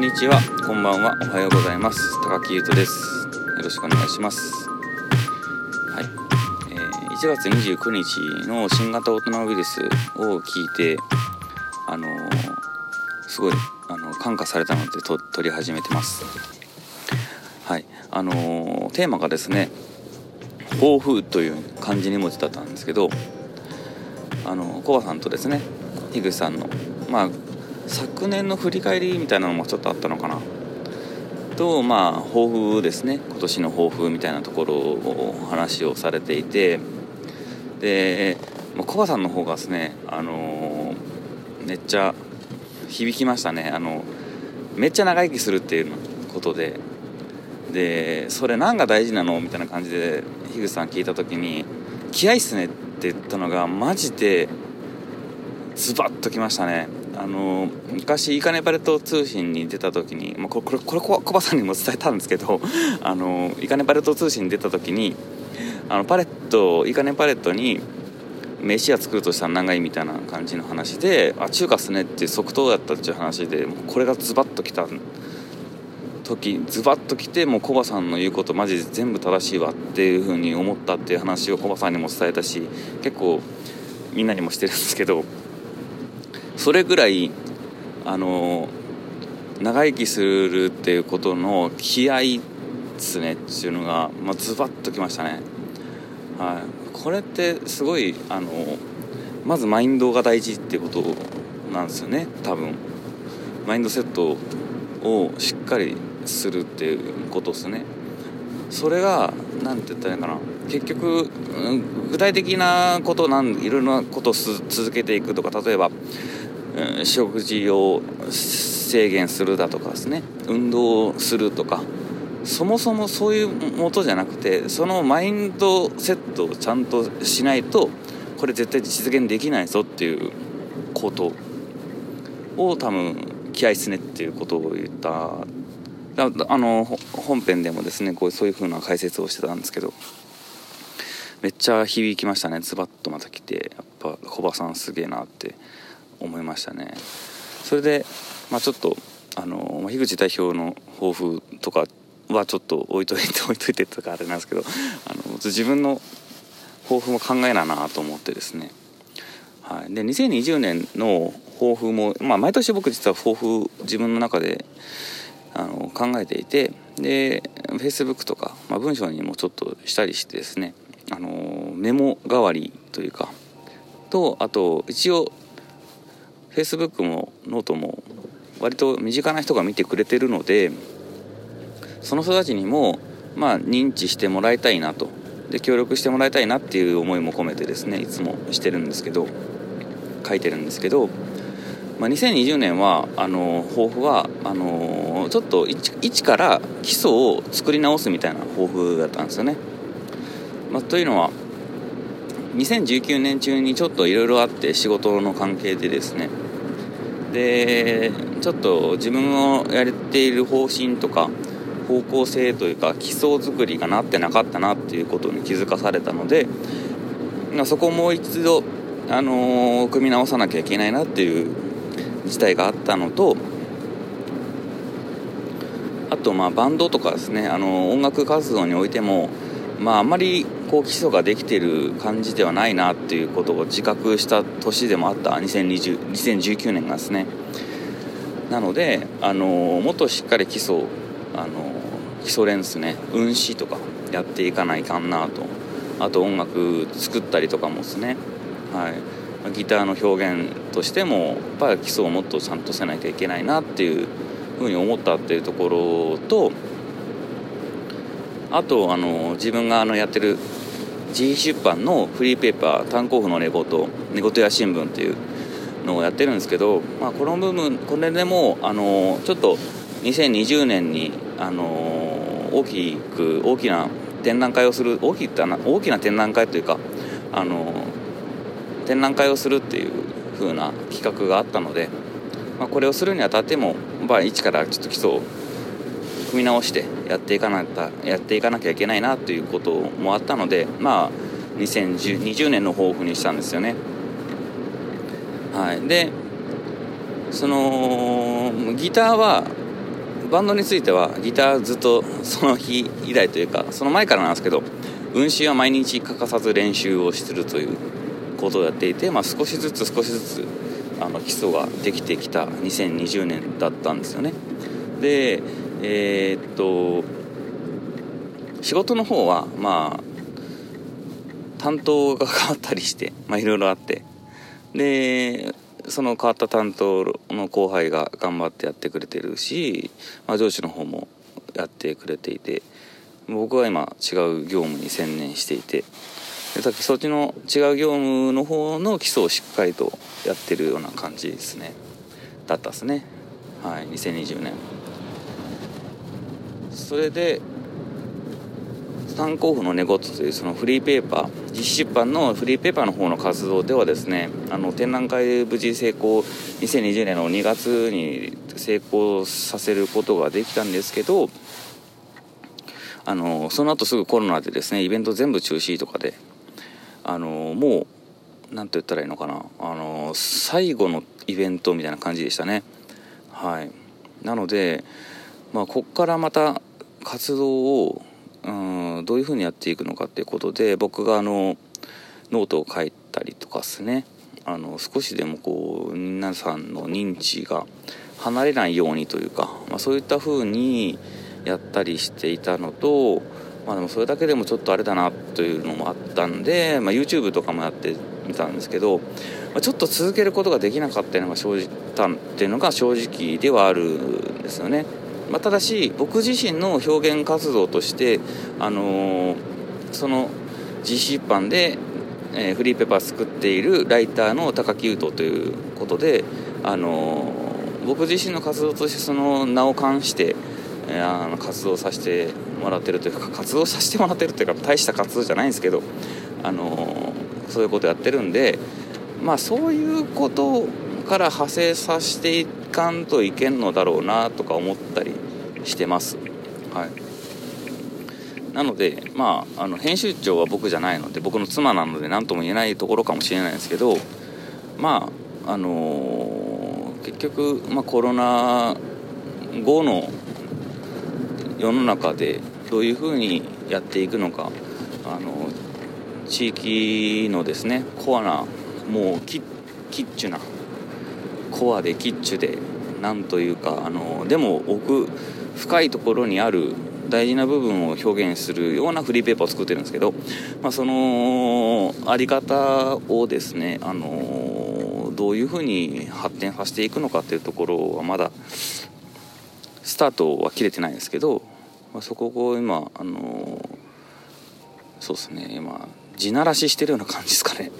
んにちは。こんばんは。おはようございます。高木優斗です。よろしくお願いします。はい、えー、1月29日の新型オトナウイルスを聞いてあのー、すごいあの感化されたのでと撮り始めてます。はい。あのー、テーマがですね抱負という漢字2文字だったんですけどあのコバさんとですね樋口さんのまあ昨年の振り返りみたいなのもちょっとあったのかな。とまあ抱負ですね。今年の抱負みたいなところを話をされていて。でコバさんの方がですねあのめっちゃ響きましたね。あのめっちゃ長生きするっていうことで。でそれ何が大事なのみたいな感じで樋口さん聞いた時に「気合いっすね」って言ったのがマジでズバッときましたね。あの昔イカネパレット通信に出た時に、まあ、これこれコバさんにも伝えたんですけどあのイカネパレット通信に出た時にあのパレットイカネパレットに飯屋作るとしたら何がいいみたいな感じの話であ中華っすねって即答だったっていう話でこれがズバッときた時ズバッときてもうコバさんの言うことマジで全部正しいわっていうふうに思ったっていう話をコバさんにも伝えたし結構みんなにもしてるんですけどそれぐらいあの長生きするっていうことの気合ですねっていうのが、まあ、ズバッときましたね。はい、これってすごいあのまずマインドが大事っていうことなんですよね多分。マインドセットをしっかりするっていうことですね。それが何て言ったらいいかな。結局具体的なことなんいろいろなことを続けていくとか例えば食事を制限するだとかですね。運動をするとか。そもそもそういうもとじゃなくてそのマインドセットをちゃんとしないとこれ絶対実現できないぞっていうことを多分気合いすねっていうことを言った。あの本編でもですねこうそういう風な解説をしてたんですけど。めっちゃ響きましたね。ズバッとまた来てやっぱコバさんすげえなって。思いましたね。それで、まあ、ちょっとあの樋口代表の抱負とかはちょっと置いといて 置いといてとかあれなんですけどあの自分の抱負も考えななと思ってですね、はい、で2020年の抱負も、まあ、毎年僕実は抱負自分の中であの考えていてで Facebook とか、まあ、文章にもちょっとしたりしてですねあのメモ代わりというかとあと一応 Facebook もノートも割と身近な人が見てくれてるのでその人たちにもまあ認知してもらいたいなとで協力してもらいたいなっていう思いも込めてですねいつもしてるんですけど書いてるんですけど、まあ、2020年はあの抱負はあのちょっと一から基礎を作り直すみたいな抱負だったんですよね。まあ、というのは2019年中にちょっといろいろあって仕事の関係でですね。でちょっと自分のやれている方針とか方向性というか基礎作りがなってなかったなっていうことに気づかされたのでそこをもう一度、あのー、組み直さなきゃいけないなっていう事態があったのとあとまあバンドとかですね、あのー、音楽活動においてもまああまりこう基礎ができてる感じではないなっていうことを自覚した年でもあった2020 2019年がですね。なのであのもっとしっかり基礎あの基礎練ですね運指とかやっていかないかんなと。あと音楽作ったりとかもですね。はい。ギターの表現としてもやっぱり基礎をもっとちゃんとせなきゃいけないなっていうふうに思ったっていうところとあとあの自分があのやってる自費出版のフリーペーパー「炭鉱夫の寝言寝言や新聞」っていうのをやってるんですけど、まあ、この部分これでもあのちょっと2020年にあの大きく大きな展覧会をする大きな大きな展覧会というかあの展覧会をするっていう風な企画があったので、まあ、これをするにあたっても、まあ、一からちょっと基礎を組み直してやっていかなやっていかなきゃいけないなということもあったのでまあ2020年の抱負にしたんですよね。はい、でそのギターはバンドについてはギターずっと その日以来というかその前からなんですけど運指は毎日欠かさず練習をするということをやっていて、まあ、少しずつ少しずつあの基礎ができてきた2020年だったんですよねでえー、っと仕事の方はまあ担当が変わったりしてまあいろいろあって。でその変わった担当の後輩が頑張ってやってくれてるし、まあ、上司の方もやってくれていて。僕は今違う業務に専念していて。さっきそっちの違う業務の方の基礎をしっかりとやってるような感じですね。だったですね。はい2020年。それで炭鉱夫の寝言というそのフリーペーパー実施出版のフリーペーパーの方の活動ではですねあの展覧会無事成功2020年の2月に成功させることができたんですけどあのその後すぐコロナでですねイベント全部中止とかであのもう何て言ったらいいのかなあの最後のイベントみたいな感じでしたね。はい。なのでまあこっからまた活動をうんどういうふうにやっていくのかっていうことで僕があのノートを書いたりとかですねあの少しでもこう皆さんの認知が離れないようにというか、まあ、そういったふうにやったりしていたのと、まあ、でもそれだけでもちょっとあれだなというのもあったんで、まあ、YouTube とかもやってみたんですけど、まあ、ちょっと続けることができなかったのが生じたっていうのが正直ではあるんですよね。まあ、ただし僕自身の表現活動として、あのー、その実施一般で、えー、フリーペーパー作っているライターの高木優斗ということで、あのー、僕自身の活動としてその名を冠して、えあの活動させてもらってるというか活動させてもらってるというか大した活動じゃないんですけど、あのそういうことやってるんでまあそういうことをから派生させていかんといけんのだろうなとか思ったりしてます。はいなので、まあ、あの編集長は僕じゃないので僕の妻なので何とも言えないところかもしれないですけどまああのー、結局、まあ、コロナ後の世の中でどういうふうにやっていくのかあの地域のですねコアなもうキッキッチュなコアでキッチュでなんというかあのでも奥深いところにある大事な部分を表現するようなフリーペーパーを作ってるんですけど、まあ、そのあり方をですねあのどういうふうに発展させていくのかっていうところはまだスタートは切れてないんですけど、まあ、そこを今あのそうですね今地ならししてるような感じですかね。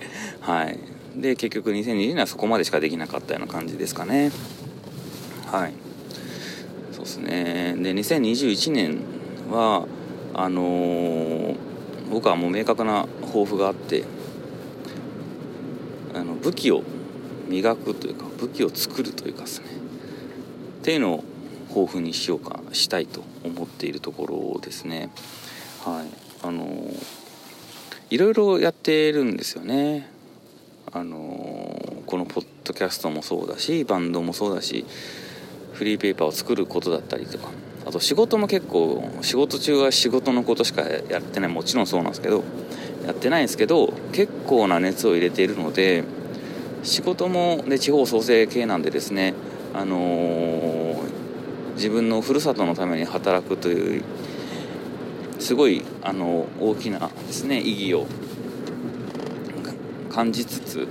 はい。で結局2020年はそこまでしかできなかったような感じですかね。はい。そうですね。で2021年はあのー、僕はもう明確な抱負があってあの武器を磨くというか武器を作るというかですね。っていうのを抱負にしようかしたいと思っているところですね。はい。あのー、いろいろやってるんですよね。あの、このポッドキャストもそうだしバンドもそうだしフリーペーパーを作ることだったりとかあと仕事も結構仕事中は仕事のことしかやってないもちろんそうなんですけどやってないんですけど結構な熱を入れているので仕事もで地方創生系なんでですねあのー、自分のふるさとのために働くというすごいあの大きなですね意義を感じつつ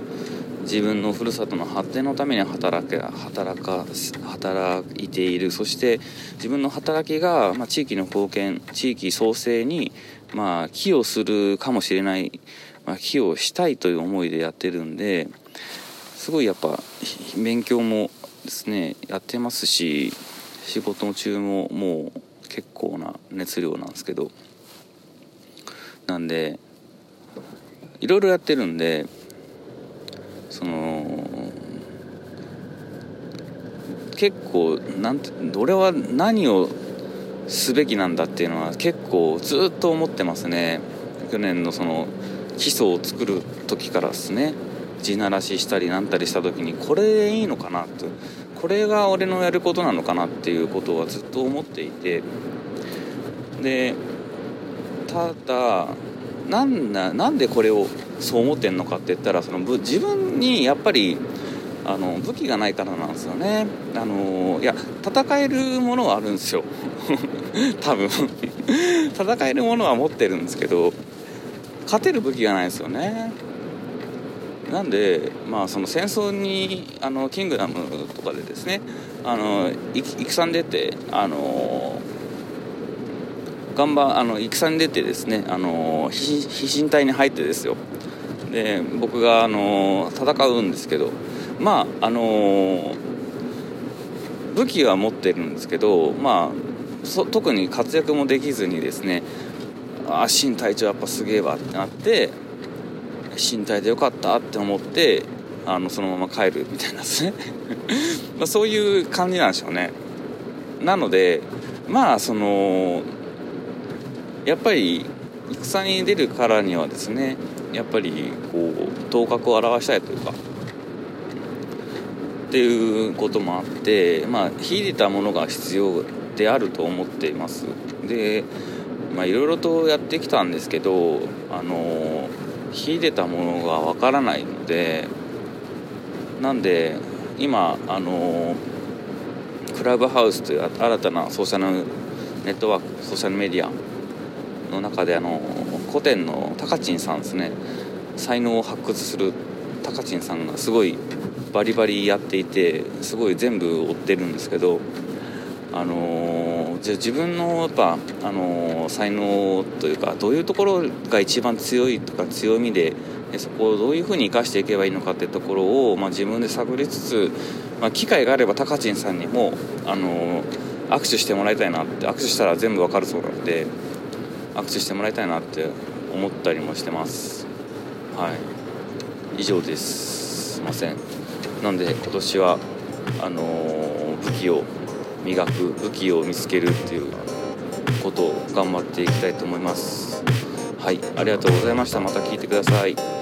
自分のふるさとの発展のために働け働か働いているそして自分の働きが、まあ、地域の貢献地域創生に、まあ、寄与するかもしれない、まあ、寄与したいという思いでやってるんですごいやっぱ勉強もですねやってますし仕事中ももう結構な熱量なんですけど。なんでいろいろやってるんでその結構なんて俺は何をすべきなんだっていうのは結構ずっと思ってますね。去年のその基礎を作る時からですね。地ならししたりなんたりした時にこれでいいのかなとこれが俺のやることなのかなっていうことはずっと思っていて。でただなんでこれをそう思ってんのかって言ったらその自分にやっぱりあの武器がないからなんですよね。あのいや戦えるものはあるんですよ。多分。戦えるものは持ってるんですけど勝てる武器がないですよね。なんで、まあ、その戦争にあのキングダムとかでですねあの戦に出てあの頑張あの戦に出てですねあの飛信隊に入ってですよ。で僕があの戦うんですけどまああの武器は持ってるんですけどまあ特に活躍もできずにですねあ新隊長やっぱすげえわってなって身体でよかったって思ってあのそのまま帰るみたいなですね。まそういう感じなんでしょうね。なのでまあそのやっぱり戦に出るからにはですねやっぱりこう頭角を現したいというか。っていうこともあってまあ秀でたものが必要であると思っています。でまあいろいろとやってきたんですけどあの秀でたものがわからないのでなんで今あのクラブハウスという新たなソーシャルネットワークソーシャルメディアの中であの古典のタカチンさんですね。才能を発掘するタカチンさんがすごいバリバリやっていてすごい全部追ってるんですけどあのじゃ自分のやっぱ、あの才能というかどういうところが一番強いとか強みでそこをどういうふうに生かしていけばいいのかっていうところを、まあ、自分で探りつつ、まあ、機会があればタカチンさんにも、あの握手してもらいたいなって握手したら全部わかるそうなので握手してもらいたいなって思ったりもしてます。はい。以上ですすいません。なんで今年はあの武器を磨く武器を見つけるっていうことを頑張っていきたいと思います。はい。ありがとうございました。また聞いてください。